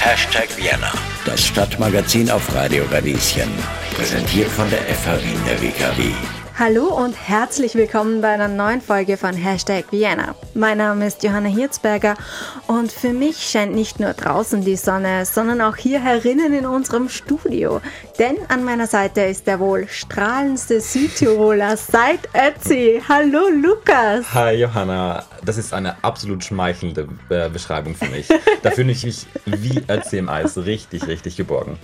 Hashtag Vienna, das Stadtmagazin auf Radio Radieschen. Präsentiert von der FH Wien der WKW. Hallo und herzlich willkommen bei einer neuen Folge von Hashtag Vienna. Mein Name ist Johanna Hirzberger und für mich scheint nicht nur draußen die Sonne, sondern auch hier herinnen in unserem Studio. Denn an meiner Seite ist der wohl strahlendste Südtiroler seit Ötzi. Hallo Lukas. Hi Johanna, das ist eine absolut schmeichelnde äh, Beschreibung für mich. Da fühle ich mich wie Ötzi im Eis richtig, richtig geborgen.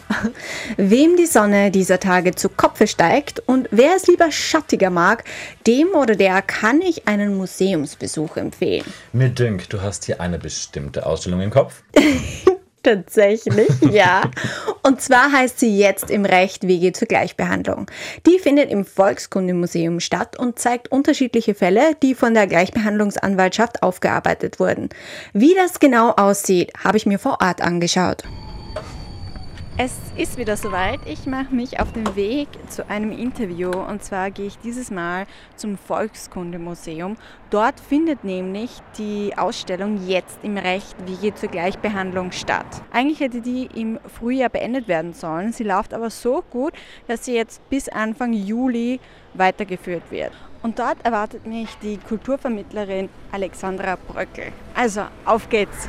Wem die Sonne dieser Tage zu Kopfe steigt und wer es lieber schattiger mag, dem oder der kann ich einen Museumsbesuch empfehlen. Mir dünkt, du hast hier eine bestimmte Ausstellung im Kopf. Tatsächlich, ja. Und zwar heißt sie jetzt im Recht Wege zur Gleichbehandlung. Die findet im Volkskundemuseum statt und zeigt unterschiedliche Fälle, die von der Gleichbehandlungsanwaltschaft aufgearbeitet wurden. Wie das genau aussieht, habe ich mir vor Ort angeschaut. Es ist wieder soweit. Ich mache mich auf den Weg zu einem Interview und zwar gehe ich dieses Mal zum Volkskundemuseum. Dort findet nämlich die Ausstellung jetzt im Recht Wege zur Gleichbehandlung statt. Eigentlich hätte die im Frühjahr beendet werden sollen. Sie läuft aber so gut, dass sie jetzt bis Anfang Juli weitergeführt wird. Und dort erwartet mich die Kulturvermittlerin Alexandra Bröckel. Also, auf geht's!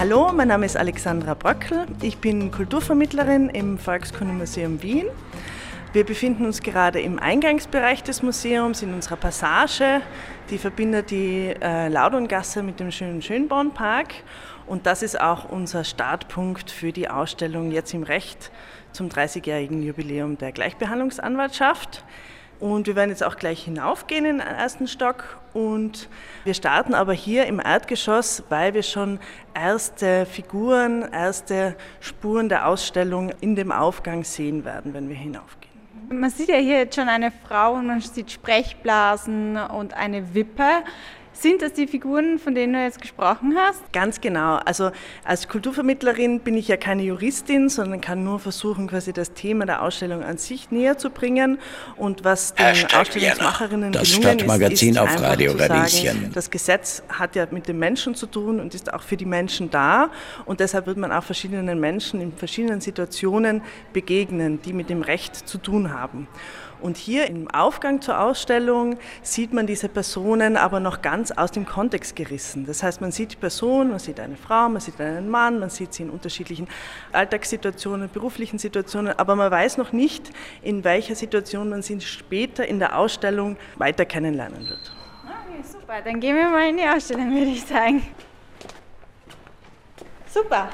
Hallo, mein Name ist Alexandra Bröckel. Ich bin Kulturvermittlerin im Volkskundemuseum Wien. Wir befinden uns gerade im Eingangsbereich des Museums, in unserer Passage. Die verbindet die äh, Laudongasse mit dem schönen Schönbornpark. Und das ist auch unser Startpunkt für die Ausstellung jetzt im Recht zum 30-jährigen Jubiläum der Gleichbehandlungsanwaltschaft. Und wir werden jetzt auch gleich hinaufgehen in den ersten Stock. Und wir starten aber hier im Erdgeschoss, weil wir schon erste Figuren, erste Spuren der Ausstellung in dem Aufgang sehen werden, wenn wir hinaufgehen. Man sieht ja hier jetzt schon eine Frau und man sieht Sprechblasen und eine Wippe. Sind das die Figuren, von denen du jetzt gesprochen hast? Ganz genau. Also als Kulturvermittlerin bin ich ja keine Juristin, sondern kann nur versuchen, quasi das Thema der Ausstellung an sich näher zu bringen. Und was den Hashtag Ausstellungsmacherinnen das gelungen Stadtmagazin ist, ist auf einfach Radio zu sagen. Das Gesetz hat ja mit den Menschen zu tun und ist auch für die Menschen da. Und deshalb wird man auch verschiedenen Menschen in verschiedenen Situationen begegnen, die mit dem Recht zu tun haben. Und hier im Aufgang zur Ausstellung sieht man diese Personen aber noch ganz aus dem Kontext gerissen. Das heißt, man sieht die Person, man sieht eine Frau, man sieht einen Mann, man sieht sie in unterschiedlichen Alltagssituationen, beruflichen Situationen, aber man weiß noch nicht, in welcher Situation man sie später in der Ausstellung weiter kennenlernen wird. Okay, super. Dann gehen wir mal in die Ausstellung, würde ich sagen. Super.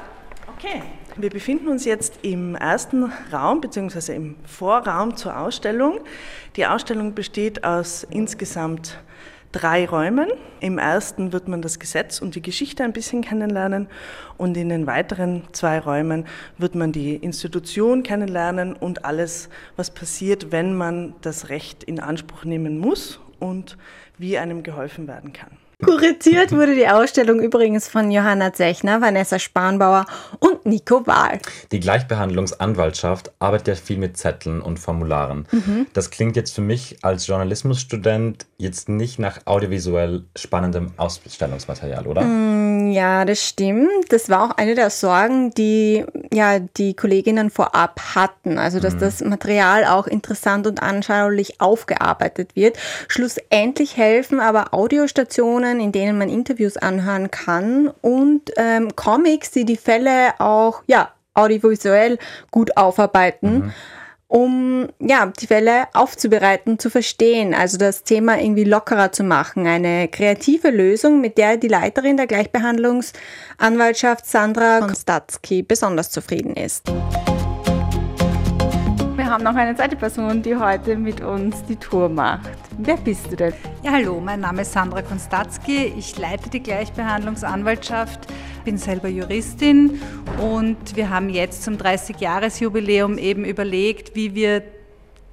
Okay. Wir befinden uns jetzt im ersten Raum bzw. im Vorraum zur Ausstellung. Die Ausstellung besteht aus insgesamt drei Räumen. Im ersten wird man das Gesetz und die Geschichte ein bisschen kennenlernen und in den weiteren zwei Räumen wird man die Institution kennenlernen und alles, was passiert, wenn man das Recht in Anspruch nehmen muss und wie einem geholfen werden kann. Kuratiert wurde die Ausstellung übrigens von Johanna Zechner, Vanessa Spanbauer und Nico Wahl. Die Gleichbehandlungsanwaltschaft arbeitet ja viel mit Zetteln und Formularen. Das klingt jetzt für mich als Journalismusstudent jetzt nicht nach audiovisuell spannendem Ausstellungsmaterial, oder? Ja, das stimmt. Das war auch eine der Sorgen, die ja die Kolleginnen vorab hatten. Also, dass das Material auch interessant und anschaulich aufgearbeitet wird. Schlussendlich helfen aber Audiostationen, in denen man Interviews anhören kann und ähm, Comics, die die Fälle auch ja audiovisuell gut aufarbeiten. um ja, die Fälle aufzubereiten, zu verstehen, also das Thema irgendwie lockerer zu machen. Eine kreative Lösung, mit der die Leiterin der Gleichbehandlungsanwaltschaft Sandra Konstatzky besonders zufrieden ist. Wir haben noch eine zweite Person, die heute mit uns die Tour macht. Wer bist du denn? Ja, hallo, mein Name ist Sandra Konstatzky. Ich leite die Gleichbehandlungsanwaltschaft, bin selber Juristin und wir haben jetzt zum 30-Jahres-Jubiläum eben überlegt, wie wir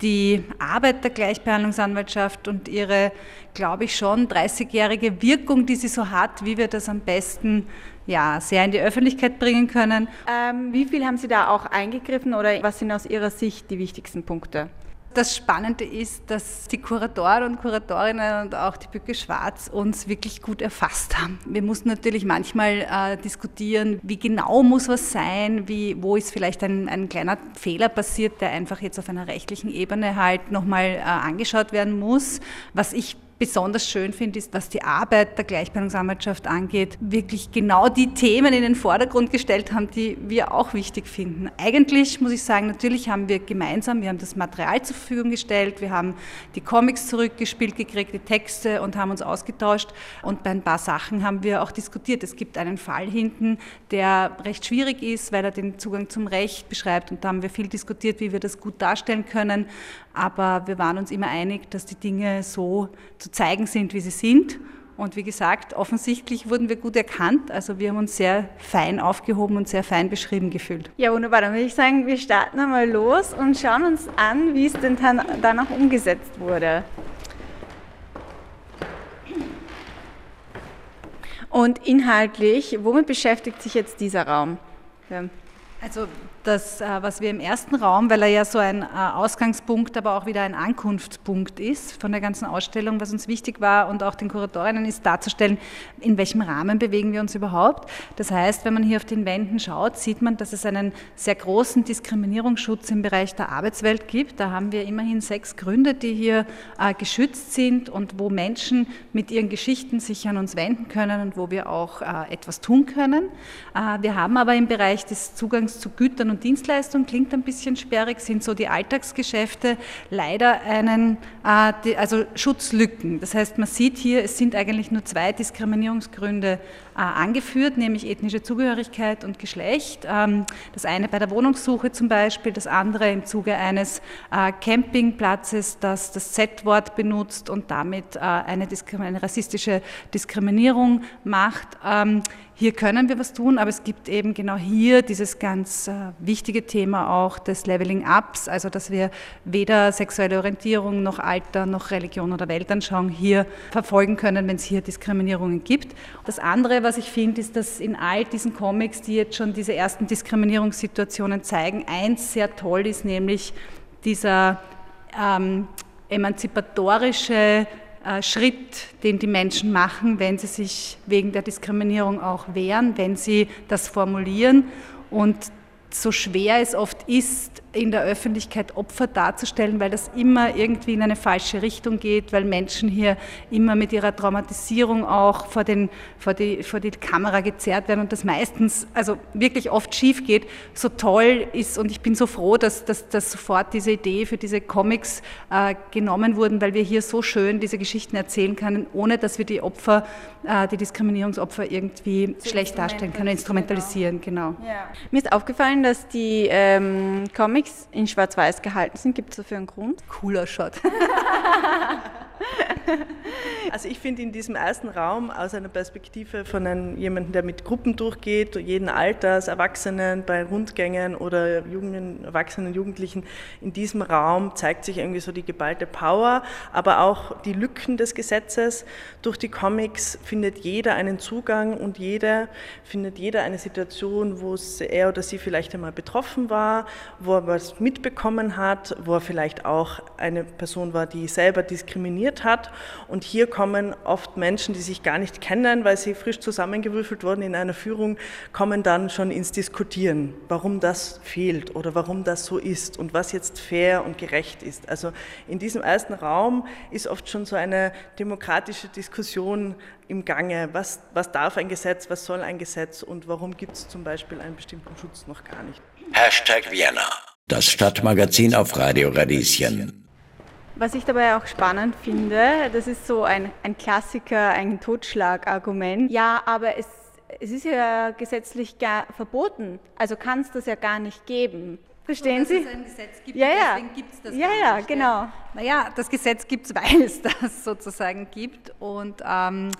die Arbeit der Gleichbehandlungsanwaltschaft und ihre, glaube ich, schon 30-jährige Wirkung, die sie so hat, wie wir das am besten ja, sehr in die Öffentlichkeit bringen können. Ähm, wie viel haben Sie da auch eingegriffen oder was sind aus Ihrer Sicht die wichtigsten Punkte? Das Spannende ist, dass die Kuratoren und Kuratorinnen und auch die Bücke Schwarz uns wirklich gut erfasst haben. Wir mussten natürlich manchmal äh, diskutieren, wie genau muss was sein, wie, wo ist vielleicht ein, ein kleiner Fehler passiert, der einfach jetzt auf einer rechtlichen Ebene halt nochmal äh, angeschaut werden muss. Was ich besonders schön finde, ist, was die Arbeit der Gleichbehandlungsanwaltschaft angeht, wirklich genau die Themen in den Vordergrund gestellt haben, die wir auch wichtig finden. Eigentlich muss ich sagen, natürlich haben wir gemeinsam, wir haben das Material zur Verfügung gestellt, wir haben die Comics zurückgespielt gekriegt, die Texte und haben uns ausgetauscht und bei ein paar Sachen haben wir auch diskutiert. Es gibt einen Fall hinten, der recht schwierig ist, weil er den Zugang zum Recht beschreibt und da haben wir viel diskutiert, wie wir das gut darstellen können, aber wir waren uns immer einig, dass die Dinge so zu zeigen sind, wie sie sind. Und wie gesagt, offensichtlich wurden wir gut erkannt. Also wir haben uns sehr fein aufgehoben und sehr fein beschrieben gefühlt. Ja, wunderbar. Dann würde ich sagen, wir starten einmal los und schauen uns an, wie es denn dann auch umgesetzt wurde. Und inhaltlich, womit beschäftigt sich jetzt dieser Raum? Ja. Also das, äh, was wir im ersten Raum, weil er ja so ein äh, Ausgangspunkt, aber auch wieder ein Ankunftspunkt ist von der ganzen Ausstellung, was uns wichtig war und auch den Kuratorinnen ist darzustellen, in welchem Rahmen bewegen wir uns überhaupt. Das heißt, wenn man hier auf den Wänden schaut, sieht man, dass es einen sehr großen Diskriminierungsschutz im Bereich der Arbeitswelt gibt. Da haben wir immerhin sechs Gründe, die hier äh, geschützt sind und wo Menschen mit ihren Geschichten sich an uns wenden können und wo wir auch etwas tun können. Wir haben aber im Bereich des Zugangs zu Gütern und Dienstleistungen, klingt ein bisschen sperrig, sind so die Alltagsgeschäfte leider einen, äh, also Schutzlücken. Das heißt, man sieht hier, es sind eigentlich nur zwei Diskriminierungsgründe angeführt, nämlich ethnische Zugehörigkeit und Geschlecht. Ähm, das eine bei der Wohnungssuche zum Beispiel, das andere im Zuge eines äh, Campingplatzes, das das Z-Wort benutzt und damit eine, eine rassistische Diskriminierung macht. Ähm, hier können wir was tun, aber es gibt eben genau hier dieses ganz äh, wichtige Thema auch des Leveling Ups, also dass wir weder sexuelle Orientierung noch Alter noch Religion oder Weltanschauung hier verfolgen können, wenn es hier Diskriminierungen gibt. Das andere, was ich finde, ist, dass in all diesen Comics, die jetzt schon diese ersten Diskriminierungssituationen zeigen, eins sehr toll ist, nämlich dieser ähm, emanzipatorische äh, Schritt, den die Menschen machen, wenn sie sich wegen der Diskriminierung auch wehren, wenn sie das formulieren. Und so schwer es oft ist, in der Öffentlichkeit Opfer darzustellen, weil das immer irgendwie in eine falsche Richtung geht, weil Menschen hier immer mit ihrer Traumatisierung auch vor, den, vor, die, vor die Kamera gezerrt werden und das meistens, also wirklich oft schief geht, so toll ist und ich bin so froh, dass, dass, dass sofort diese Idee für diese Comics äh, genommen wurden, weil wir hier so schön diese Geschichten erzählen können, ohne dass wir die Opfer, äh, die Diskriminierungsopfer irgendwie schlecht darstellen können, instrumentalisieren, genau. genau. Ja. Mir ist aufgefallen, dass die ähm, Comics Comics in Schwarz-Weiß gehalten sind. Gibt es dafür einen Grund? Cooler Shot. Also ich finde in diesem ersten Raum aus einer Perspektive von einem, jemandem, der mit Gruppen durchgeht, jeden Alters, Erwachsenen bei Rundgängen oder jungen, Erwachsenen, Jugendlichen, in diesem Raum zeigt sich irgendwie so die geballte Power, aber auch die Lücken des Gesetzes. Durch die Comics findet jeder einen Zugang und jeder findet jeder eine Situation, wo er oder sie vielleicht einmal betroffen war, wo er was mitbekommen hat, wo er vielleicht auch eine Person war, die selber diskriminiert hat und hier kommen oft Menschen, die sich gar nicht kennen, weil sie frisch zusammengewürfelt wurden in einer Führung, kommen dann schon ins Diskutieren, warum das fehlt oder warum das so ist und was jetzt fair und gerecht ist. Also in diesem ersten Raum ist oft schon so eine demokratische Diskussion im Gange. Was, was darf ein Gesetz, was soll ein Gesetz und warum gibt es zum Beispiel einen bestimmten Schutz noch gar nicht? Hashtag Vienna, das Stadtmagazin auf Radio Radieschen. Was ich dabei auch spannend finde, das ist so ein, ein Klassiker, ein Totschlagargument. Ja, aber es, es ist ja gesetzlich gar verboten, also kann es das ja gar nicht geben. Verstehen so, Sie? Es ein Gesetz gibt, ja, ja. deswegen gibt es das Ja, ja, nicht, genau. Ja. Naja, das Gesetz gibt es, weil es das sozusagen gibt und ähm,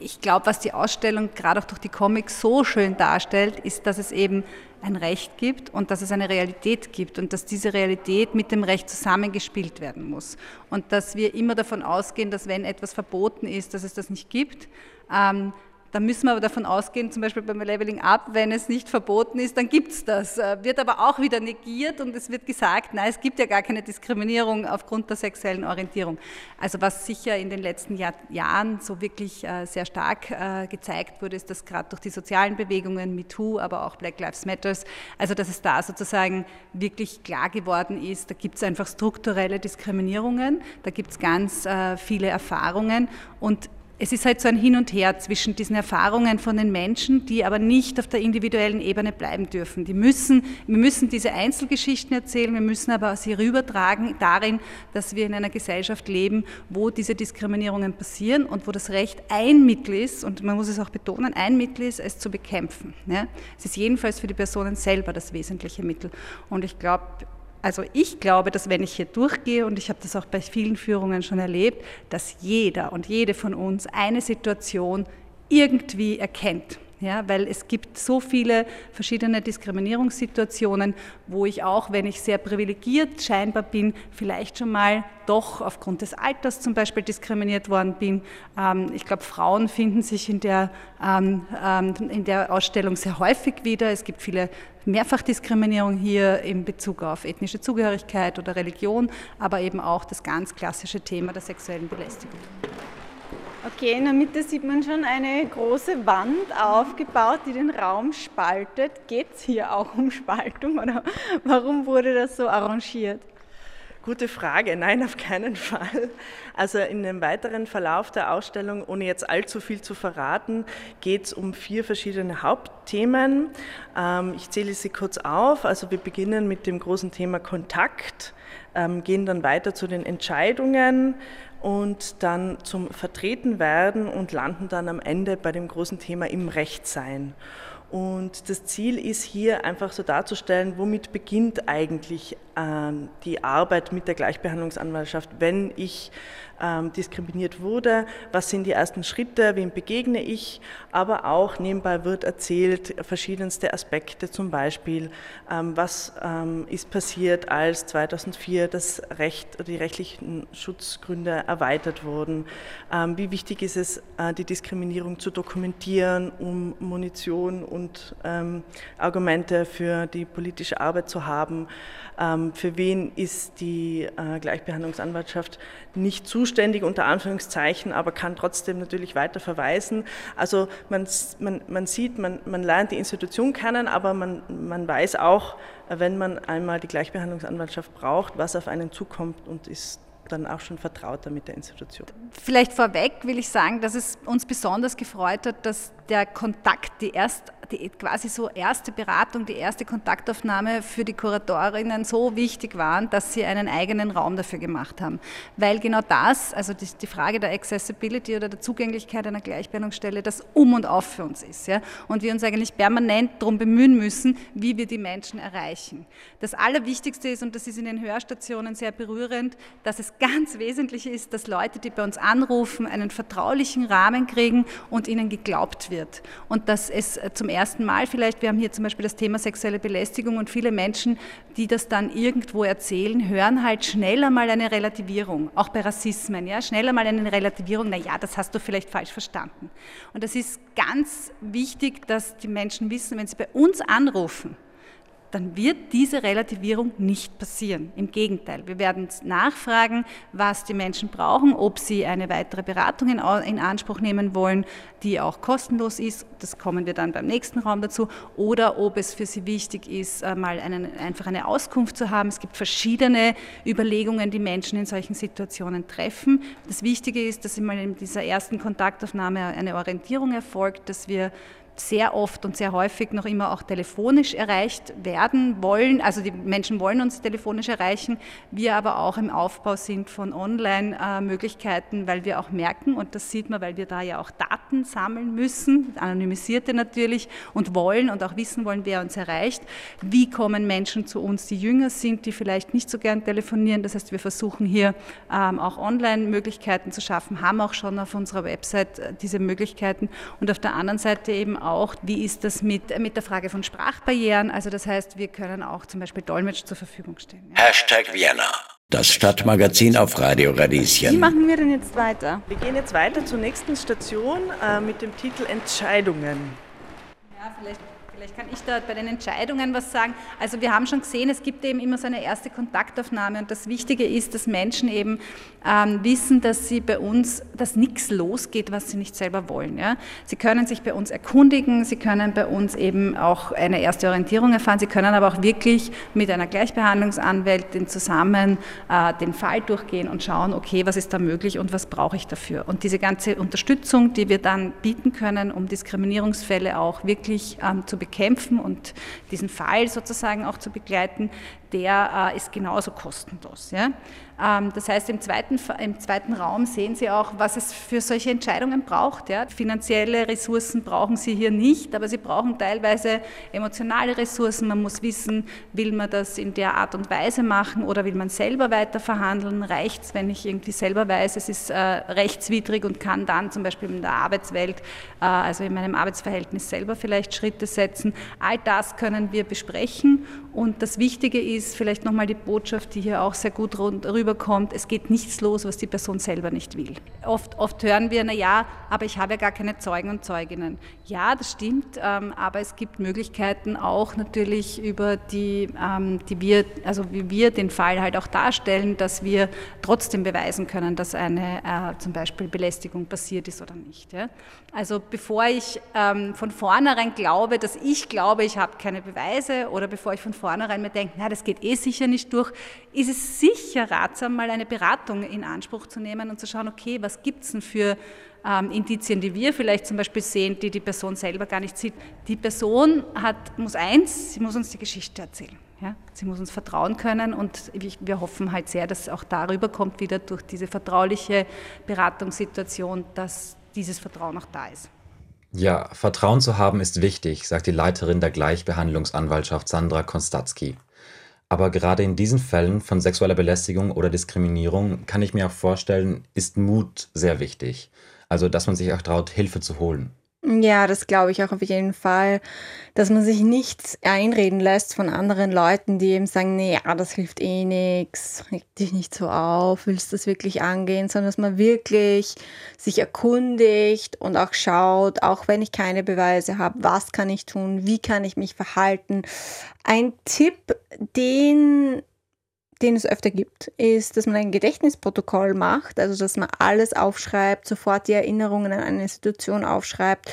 ich glaube, was die Ausstellung gerade auch durch die Comics so schön darstellt, ist, dass es eben ein Recht gibt und dass es eine Realität gibt und dass diese Realität mit dem Recht zusammengespielt werden muss. Und dass wir immer davon ausgehen, dass wenn etwas verboten ist, dass es das nicht gibt. Ähm, Da müssen wir aber davon ausgehen, zum Beispiel beim Leveling Up, wenn es nicht verboten ist, dann gibt es das. Äh, wird aber auch wieder negiert und es wird gesagt, nein, es gibt ja gar keine Diskriminierung aufgrund der sexuellen Orientierung. Also was sicher in den letzten Jahr, Jahren so wirklich äh, sehr stark äh, gezeigt wurde, ist, dass gerade durch die sozialen Bewegungen, MeToo, aber auch Black Lives Matters, also dass es da sozusagen wirklich klar geworden ist, da gibt es einfach strukturelle Diskriminierungen, da gibt es ganz viele Erfahrungen und es ist halt so ein Hin und Her zwischen diesen Erfahrungen von den Menschen, die aber nicht auf der individuellen Ebene bleiben dürfen. Die müssen, wir müssen diese Einzelgeschichten erzählen, wir müssen aber sie rübertragen darin, dass wir in einer Gesellschaft leben, wo diese Diskriminierungen passieren und wo das Recht ein Mittel ist, und man muss es auch betonen, ein Mittel ist, es zu bekämpfen. Es ist jedenfalls für die Personen selber das wesentliche Mittel. Und ich glaube, also ich glaube, dass wenn ich hier durchgehe, und ich habe das auch bei vielen Führungen schon erlebt, dass jeder und jede von uns eine Situation irgendwie erkennt. Ja, weil es gibt so viele verschiedene Diskriminierungssituationen, wo ich auch, wenn ich sehr privilegiert scheinbar bin, vielleicht schon mal doch aufgrund des Alters zum Beispiel diskriminiert worden bin. Ähm, ich glaube, Frauen finden sich in der, ähm, ähm, in der Ausstellung sehr häufig wieder. Es gibt viele Mehrfachdiskriminierung hier in Bezug auf ethnische Zugehörigkeit oder Religion, aber eben auch das ganz klassische Thema der sexuellen Belästigung. Okay, in der Mitte sieht man schon eine große Wand aufgebaut, die den Raum spaltet. Geht es hier auch um Spaltung oder warum wurde das so arrangiert? Gute Frage. Nein, auf keinen Fall. Also in dem weiteren Verlauf der Ausstellung, ohne jetzt allzu viel zu verraten, geht es um vier verschiedene Hauptthemen. Ähm, ich zähle sie kurz auf. Also wir beginnen mit dem großen Thema Kontakt, ähm, gehen dann weiter zu den Entscheidungen und dann zum Vertretenwerden und landen dann am Ende bei dem großen Thema im Rechtsein. Und das Ziel ist hier einfach so darzustellen, womit beginnt eigentlich ähm, die Arbeit mit der Gleichbehandlungsanwaltschaft, wenn ich ähm, diskriminiert wurde, was sind die ersten Schritte, wem begegne ich, aber auch nebenbei wird erzählt verschiedenste Aspekte, zum Beispiel, ähm, was ähm, ist passiert, als 2004 das Recht, die rechtlichen Schutzgründe erweitert wurden, ähm, wie wichtig ist es, äh, die Diskriminierung zu dokumentieren, um Munition und ähm, Argumente für die politische Arbeit zu haben, ähm, für wen ist die äh, Gleichbehandlungsanwaltschaft nicht zuständig, unter Anführungszeichen, aber kann trotzdem natürlich weiter verweisen. Also man, man, man sieht, man, man lernt die Institution kennen, aber man, man weiß auch, wenn man einmal die Gleichbehandlungsanwaltschaft braucht, was auf einen zukommt und ist dann auch schon vertrauter mit der Institution. Vielleicht vorweg will ich sagen, dass es uns besonders gefreut hat, dass der Kontakt, die erst die quasi so erste Beratung, die erste Kontaktaufnahme für die Kuratorinnen so wichtig waren, dass sie einen eigenen Raum dafür gemacht haben. Weil genau das, also die, die Frage der Accessibility oder der Zugänglichkeit einer Gleichbehandlungsstelle, das Um und Auf für uns ist. Ja? Und wir uns eigentlich permanent darum bemühen müssen, wie wir die Menschen erreichen. Das Allerwichtigste ist, und das ist in den Hörstationen sehr berührend, dass es ganz wesentlich ist, dass Leute, die bei uns anrufen, einen vertraulichen Rahmen kriegen und ihnen geglaubt wird. Und dass es zum ersten Mal vielleicht, wir haben hier zum Beispiel das Thema sexuelle Belästigung und viele Menschen, die das dann irgendwo erzählen, hören halt schneller mal eine Relativierung, auch bei Rassismen, ja, schneller mal eine Relativierung, na ja, das hast du vielleicht falsch verstanden. Und das ist ganz wichtig, dass die Menschen wissen, wenn sie bei uns anrufen, dann wird diese Relativierung nicht passieren. Im Gegenteil, wir werden nachfragen, was die Menschen brauchen, ob sie eine weitere Beratung in, Anspruch nehmen wollen, die auch kostenlos ist. Das kommen wir dann beim nächsten Raum dazu. Oder ob es für sie wichtig ist, äh, mal einen, einfach eine Auskunft zu haben. Es gibt verschiedene Überlegungen, die Menschen in solchen Situationen treffen. Das Wichtige ist, dass immer in dieser ersten Kontaktaufnahme eine Orientierung erfolgt, dass wir sehr oft und sehr häufig noch immer auch telefonisch erreicht werden wollen. Also die Menschen wollen uns telefonisch erreichen, wir aber auch im Aufbau sind von Online-Möglichkeiten, weil wir auch merken, und das sieht man, weil wir da ja auch Daten sammeln müssen, anonymisierte natürlich, und wollen und auch wissen wollen, wer uns erreicht. Wie kommen Menschen zu uns, die jünger sind, die vielleicht nicht so gern telefonieren. Das heißt, wir versuchen hier ähm, auch Online-Möglichkeiten zu schaffen, haben auch schon auf unserer Website äh, diese Möglichkeiten und auf der anderen Seite eben auch, wie ist das mit, mit der Frage von Sprachbarrieren. Also das heißt, wir können auch zum Beispiel Dolmetsch zur Verfügung stellen. Hashtag Vienna. Das Stadtmagazin auf Radio Radieschen. Wie machen wir denn jetzt weiter? Wir gehen jetzt weiter zur nächsten Station äh, mit dem Titel Entscheidungen. Ja, vielleicht Vielleicht kann ich da bei den Entscheidungen was sagen. Also wir haben schon gesehen, es gibt eben immer so eine erste Kontaktaufnahme und das Wichtige ist, dass Menschen eben ähm, wissen, dass sie bei uns, dass nichts losgeht, was sie nicht selber wollen. Ja? Sie können sich bei uns erkundigen, sie können bei uns eben auch eine erste Orientierung erfahren, sie können aber auch wirklich mit einer Gleichbehandlungsanwältin zusammen äh, den Fall durchgehen und schauen, okay, was ist da möglich und was brauche ich dafür. Und diese ganze Unterstützung, die wir dann bieten können, um Diskriminierungsfälle auch wirklich ähm, zu bekämpfen, bekämpfen und diesen Fall sozusagen auch zu begleiten, der äh, ist genauso kostenlos. Ähm, das heißt, im zweiten, im zweiten Raum sehen Sie auch, was es für solche Entscheidungen braucht. Finanzielle Ressourcen brauchen Sie hier nicht, aber Sie brauchen teilweise emotionale Ressourcen. Man muss wissen, will man das in der Art und Weise machen oder will man selber weiter verhandeln? Reicht es, wenn ich irgendwie selber weiß, es ist äh, rechtswidrig und kann dann zum Beispiel in der Arbeitswelt, äh, also in meinem Arbeitsverhältnis selber vielleicht Schritte setzen? All das können wir besprechen und das Wichtige ist vielleicht nochmal die Botschaft, die hier auch sehr gut rüberkommt, es geht nichts los, was die Person selber nicht will. Oft, oft hören wir, na ja, aber ich habe ja gar keine Zeugen und Zeuginnen. Ja, das stimmt, ähm, aber es gibt Möglichkeiten auch natürlich über die, ähm, die wir, also wie wir den Fall halt auch darstellen, dass wir trotzdem beweisen können, dass eine äh, zum Beispiel Belästigung passiert ist oder nicht. Also bevor ich ähm, von vornherein glaube, dass ich glaube, ich habe keine Beweise oder bevor ich von vornherein mir denke, na, das geht eh sicher nicht durch, ist es sicher ratsam, mal eine Beratung in Anspruch zu nehmen und zu schauen, okay, was gibt es denn für ähm, Indizien, die wir vielleicht zum Beispiel sehen, die die Person selber gar nicht sieht. Die Person hat, muss eins, sie muss uns die Geschichte erzählen. Ja? Sie muss uns vertrauen können und wir hoffen halt sehr, dass es auch darüber kommt, wieder durch diese vertrauliche Beratungssituation, dass dieses Vertrauen auch da ist. Ja, Vertrauen zu haben ist wichtig, sagt die Leiterin der Gleichbehandlungsanwaltschaft Sandra Konstatzky. Aber gerade in diesen Fällen von sexueller Belästigung oder Diskriminierung kann ich mir auch vorstellen, ist Mut sehr wichtig. Also, dass man sich auch traut, Hilfe zu holen. Ja, das glaube ich auch auf jeden Fall, dass man sich nichts einreden lässt von anderen Leuten, die eben sagen, nee, ja, das hilft eh nichts, reg dich nicht so auf, willst das wirklich angehen, sondern dass man wirklich sich erkundigt und auch schaut, auch wenn ich keine Beweise habe, was kann ich tun, wie kann ich mich verhalten. Ein Tipp, den den es öfter gibt, ist, dass man ein Gedächtnisprotokoll macht, also dass man alles aufschreibt, sofort die Erinnerungen an eine Situation aufschreibt.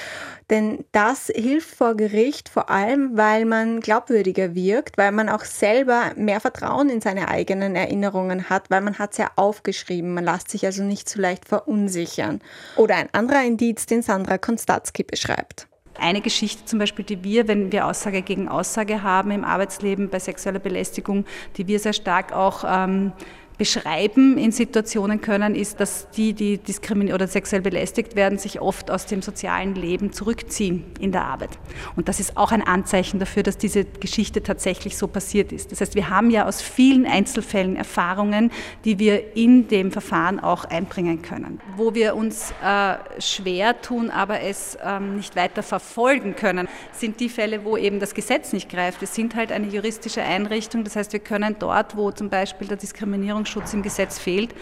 Denn das hilft vor Gericht vor allem, weil man glaubwürdiger wirkt, weil man auch selber mehr Vertrauen in seine eigenen Erinnerungen hat, weil man hat es ja aufgeschrieben. Man lässt sich also nicht so leicht verunsichern. Oder ein anderer Indiz, den Sandra Konstatzky beschreibt. Eine Geschichte zum Beispiel, die wir, wenn wir Aussage gegen Aussage haben im Arbeitsleben bei sexueller Belästigung, die wir sehr stark auch ähm, beschreiben in Situationen können, ist, dass die, die diskriminiert oder sexuell belästigt werden, sich oft aus dem sozialen Leben zurückziehen in der Arbeit. Und das ist auch ein Anzeichen dafür, dass diese Geschichte tatsächlich so passiert ist. Das heißt, wir haben ja aus vielen Einzelfällen Erfahrungen, die wir in dem Verfahren auch einbringen können. Wo wir uns äh, schwer tun, aber es ähm, nicht weiter verfolgen können, sind die Fälle, wo eben das Gesetz nicht greift. Es sind halt eine juristische Einrichtung. Das heißt, wir können dort, wo zum Beispiel der Diskriminierung Schutz im Gesetz fehlt,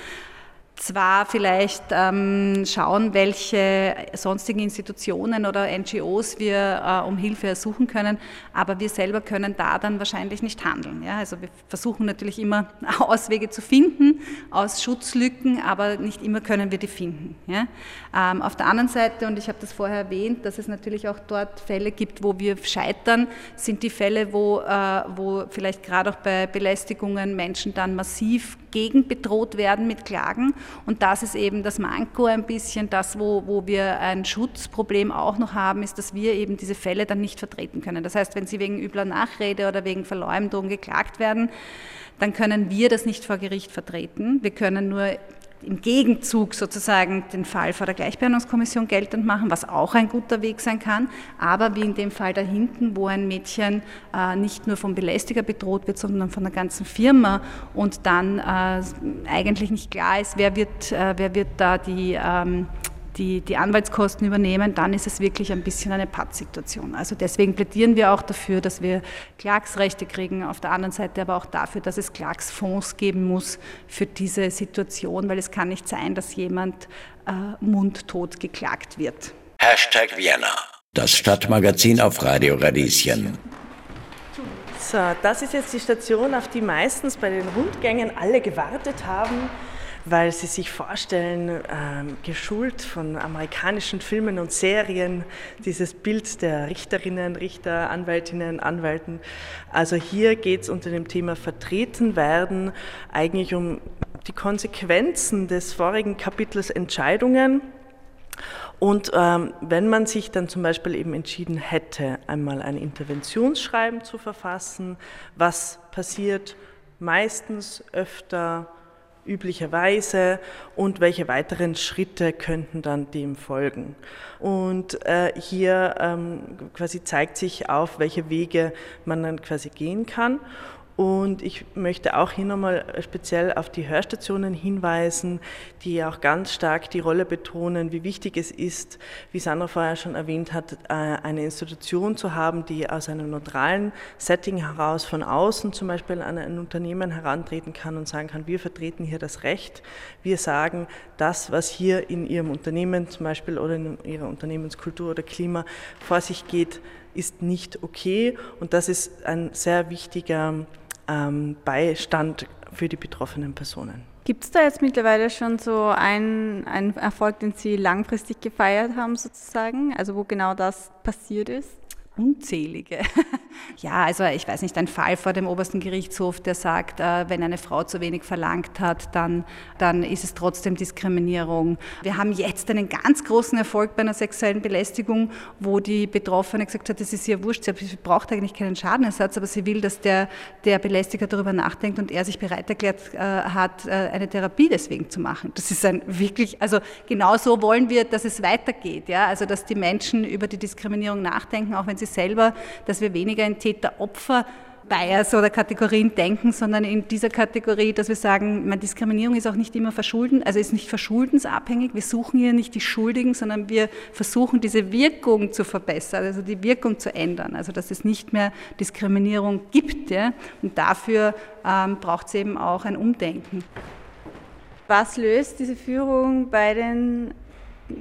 zwar vielleicht ähm, schauen, welche sonstigen Institutionen oder NGOs wir äh, um Hilfe ersuchen können, aber wir selber können da dann wahrscheinlich nicht handeln. Ja? Also wir versuchen natürlich immer Auswege zu finden aus Schutzlücken, aber nicht immer können wir die finden. Ja? Ähm, auf der anderen Seite, und ich habe das vorher erwähnt, dass es natürlich auch dort Fälle gibt, wo wir scheitern, sind die Fälle, wo, äh, wo vielleicht gerade auch bei Belästigungen Menschen dann massiv gegen bedroht werden mit Klagen und das ist eben das Manko ein bisschen, das, wo, wo wir ein Schutzproblem auch noch haben, ist, dass wir eben diese Fälle dann nicht vertreten können. Das heißt, wenn sie wegen übler Nachrede oder wegen Verleumdung geklagt werden, dann können wir das nicht vor Gericht vertreten. Wir können nur im Gegenzug sozusagen den Fall vor der Gleichbehandlungskommission geltend machen, was auch ein guter Weg sein kann. Aber wie in dem Fall da hinten, wo ein Mädchen äh, nicht nur vom Belästiger bedroht wird, sondern von der ganzen Firma und dann äh, eigentlich nicht klar ist, wer wird, äh, wer wird da die, ähm, die, die Anwaltskosten übernehmen, dann ist es wirklich ein bisschen eine Pattsituation. Also deswegen plädieren wir auch dafür, dass wir Klagsrechte kriegen, auf der anderen Seite aber auch dafür, dass es Klagsfonds geben muss für diese Situation, weil es kann nicht sein, dass jemand äh, mundtot geklagt wird. Hashtag Vienna, das Stadtmagazin auf Radio Radieschen. So, das ist jetzt die Station, auf die meistens bei den Rundgängen alle gewartet haben weil sie sich vorstellen, ähm, geschult von amerikanischen Filmen und Serien, dieses Bild der Richterinnen, Richter, Anwältinnen, Anwälten. Also hier geht es unter dem Thema Vertreten werden eigentlich um die Konsequenzen des vorigen Kapitels Entscheidungen. Und ähm, wenn man sich dann zum Beispiel eben entschieden hätte, einmal ein Interventionsschreiben zu verfassen, was passiert meistens öfter üblicherweise und welche weiteren Schritte könnten dann dem folgen. Und äh, hier ähm, quasi zeigt sich auf, welche Wege man dann quasi gehen kann. Und ich möchte auch hier nochmal speziell auf die Hörstationen hinweisen, die auch ganz stark die Rolle betonen, wie wichtig es ist, wie Sandra vorher schon erwähnt hat, äh, eine Institution zu haben, die aus einem neutralen Setting heraus von außen zum Beispiel an ein Unternehmen herantreten kann und sagen kann, wir vertreten hier das Recht, wir sagen, das, was hier in Ihrem Unternehmen zum Beispiel oder in Ihrer Unternehmenskultur oder Klima vor sich geht, ist nicht okay. Und das ist ein sehr wichtiger ähm, Beistand für die betroffenen Personen. Gibt es da jetzt mittlerweile schon so einen, einen Erfolg, den Sie langfristig gefeiert haben, sozusagen? Also wo genau das passiert ist? Unzählige. ja, also ich weiß nicht, ein Fall vor dem obersten Gerichtshof, der sagt, äh, wenn eine Frau zu wenig verlangt hat, dann, dann ist es trotzdem Diskriminierung. Wir haben jetzt einen ganz großen Erfolg bei einer sexuellen Belästigung, wo die Betroffene gesagt hat, das ist ihr wurscht, sie braucht eigentlich keinen Schadenersatz, aber sie will, dass der, der Belästiger darüber nachdenkt und er sich bereit erklärt äh, hat, äh, eine Therapie deswegen zu machen. Das ist ein wirklich, also genau so wollen wir, dass es weitergeht, ja, also dass die Menschen über die Diskriminierung nachdenken, auch wenn sie selber, dass wir weniger in Täter-Opfer Bias oder Kategorien denken, sondern in dieser Kategorie, dass wir sagen, meine Diskriminierung ist auch nicht immer verschulden, also ist nicht verschuldensabhängig. Wir suchen hier nicht die Schuldigen, sondern wir versuchen diese Wirkung zu verbessern, also die Wirkung zu ändern, also dass es nicht mehr Diskriminierung gibt. Ja? Und dafür ähm, braucht es eben auch ein Umdenken. Was löst diese Führung bei den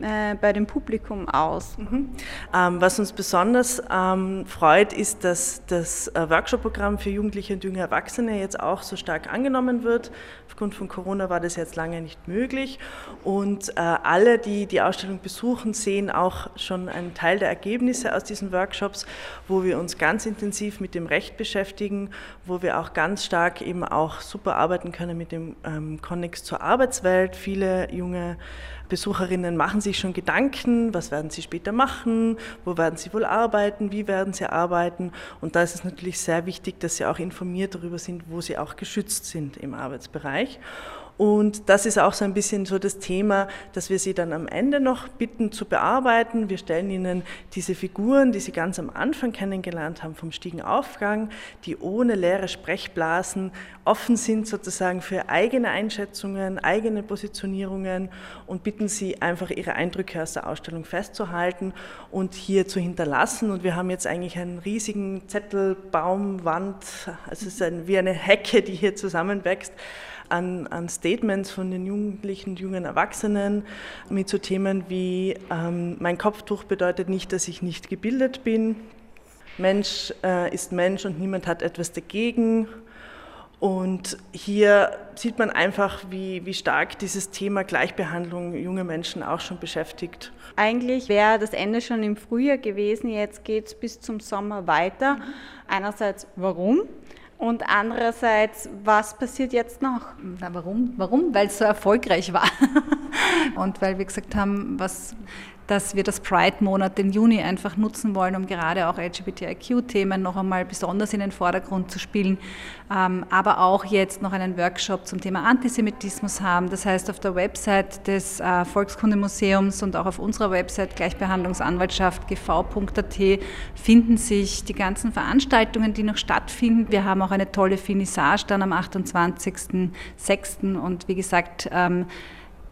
äh, bei dem Publikum aus? Mhm. Ähm, was uns besonders ähm, freut, ist, dass das äh, Workshop-Programm für Jugendliche und junge Erwachsene jetzt auch so stark angenommen wird. Aufgrund von Corona war das jetzt lange nicht möglich und äh, alle, die die Ausstellung besuchen, sehen auch schon einen Teil der Ergebnisse aus diesen Workshops, wo wir uns ganz intensiv mit dem Recht beschäftigen, wo wir auch ganz stark eben auch super arbeiten können mit dem ähm, zur Arbeitswelt. Viele junge Besucherinnen machen sich schon Gedanken, was werden sie später machen, wo werden sie wohl arbeiten, wie werden sie arbeiten. Und da ist es natürlich sehr wichtig, dass sie auch informiert darüber sind, wo sie auch geschützt sind im Arbeitsbereich. Und das ist auch so ein bisschen so das Thema, dass wir Sie dann am Ende noch bitten zu bearbeiten. Wir stellen Ihnen diese Figuren, die Sie ganz am Anfang kennengelernt haben vom Stiegenaufgang, die ohne leere Sprechblasen offen sind sozusagen für eigene Einschätzungen, eigene Positionierungen und bitten Sie einfach Ihre Eindrücke aus der Ausstellung festzuhalten und hier zu hinterlassen. Und wir haben jetzt eigentlich einen riesigen Zettelbaum, Wand, also es ist ein, wie eine Hecke, die hier zusammenwächst an, an Statements von den Jugendlichen und jungen Erwachsenen mit so Themen wie ähm, mein Kopftuch bedeutet nicht, dass ich nicht gebildet bin. Mensch äh, ist Mensch und niemand hat etwas dagegen. Und hier sieht man einfach, wie, wie stark dieses Thema Gleichbehandlung junge Menschen auch schon beschäftigt. Eigentlich wäre das Ende schon im Frühjahr gewesen, jetzt geht es bis zum Sommer weiter. Einerseits warum? Und andererseits, was passiert jetzt noch? Na, warum? Warum? Weil es so erfolgreich war. Und weil wir gesagt haben, was dass wir das Pride-Monat, den Juni, einfach nutzen wollen, um gerade auch LGBTIQ-Themen noch einmal besonders in den Vordergrund zu spielen, ähm, aber auch jetzt noch einen Workshop zum Thema Antisemitismus haben. Das heißt, auf der Website des äh, Volkskundemuseums und auch auf unserer Website gleichbehandlungsanwaltschaft gv.at finden sich die ganzen Veranstaltungen, die noch stattfinden. Wir haben auch eine tolle Finissage dann am 28.06. und wie gesagt, ähm,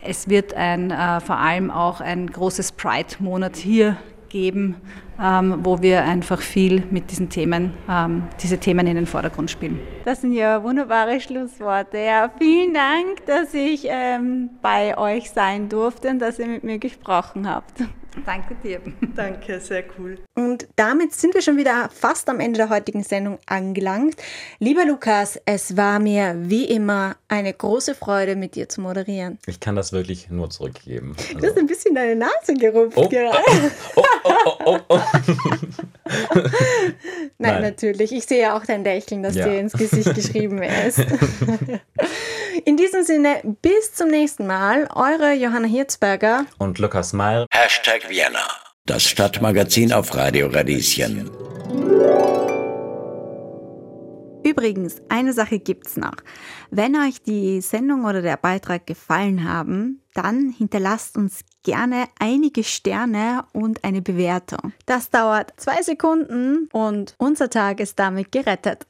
Es wird ein, äh, vor allem auch ein großes Pride-Monat hier geben, ähm, wo wir einfach viel mit diesen Themen, ähm, diese Themen in den Vordergrund spielen. Das sind ja wunderbare Schlussworte. Ja, vielen Dank, dass ich ähm, bei euch sein durfte und dass ihr mit mir gesprochen habt. Danke dir. Danke, sehr cool. Und damit sind wir schon wieder fast am Ende der heutigen Sendung angelangt. Lieber Lukas, es war mir wie immer eine große Freude, mit dir zu moderieren. Ich kann das wirklich nur zurückgeben. Also du hast ein bisschen deine Nase gerupft oh, gerade. Oh, oh, oh, oh, oh. Nein, Nein, natürlich. Ich sehe ja auch dein Lächeln, das ja. dir ins Gesicht geschrieben ist. In diesem Sinne, bis zum nächsten Mal. Eure Johanna Hirzberger und Lukas Meyer. Hashtag Vienna. Das Stadtmagazin auf Radio Radieschen. Übrigens, eine Sache gibt's noch. Wenn euch die Sendung oder der Beitrag gefallen haben, dann hinterlasst uns gerne einige Sterne und eine Bewertung. Das dauert zwei Sekunden und unser Tag ist damit gerettet.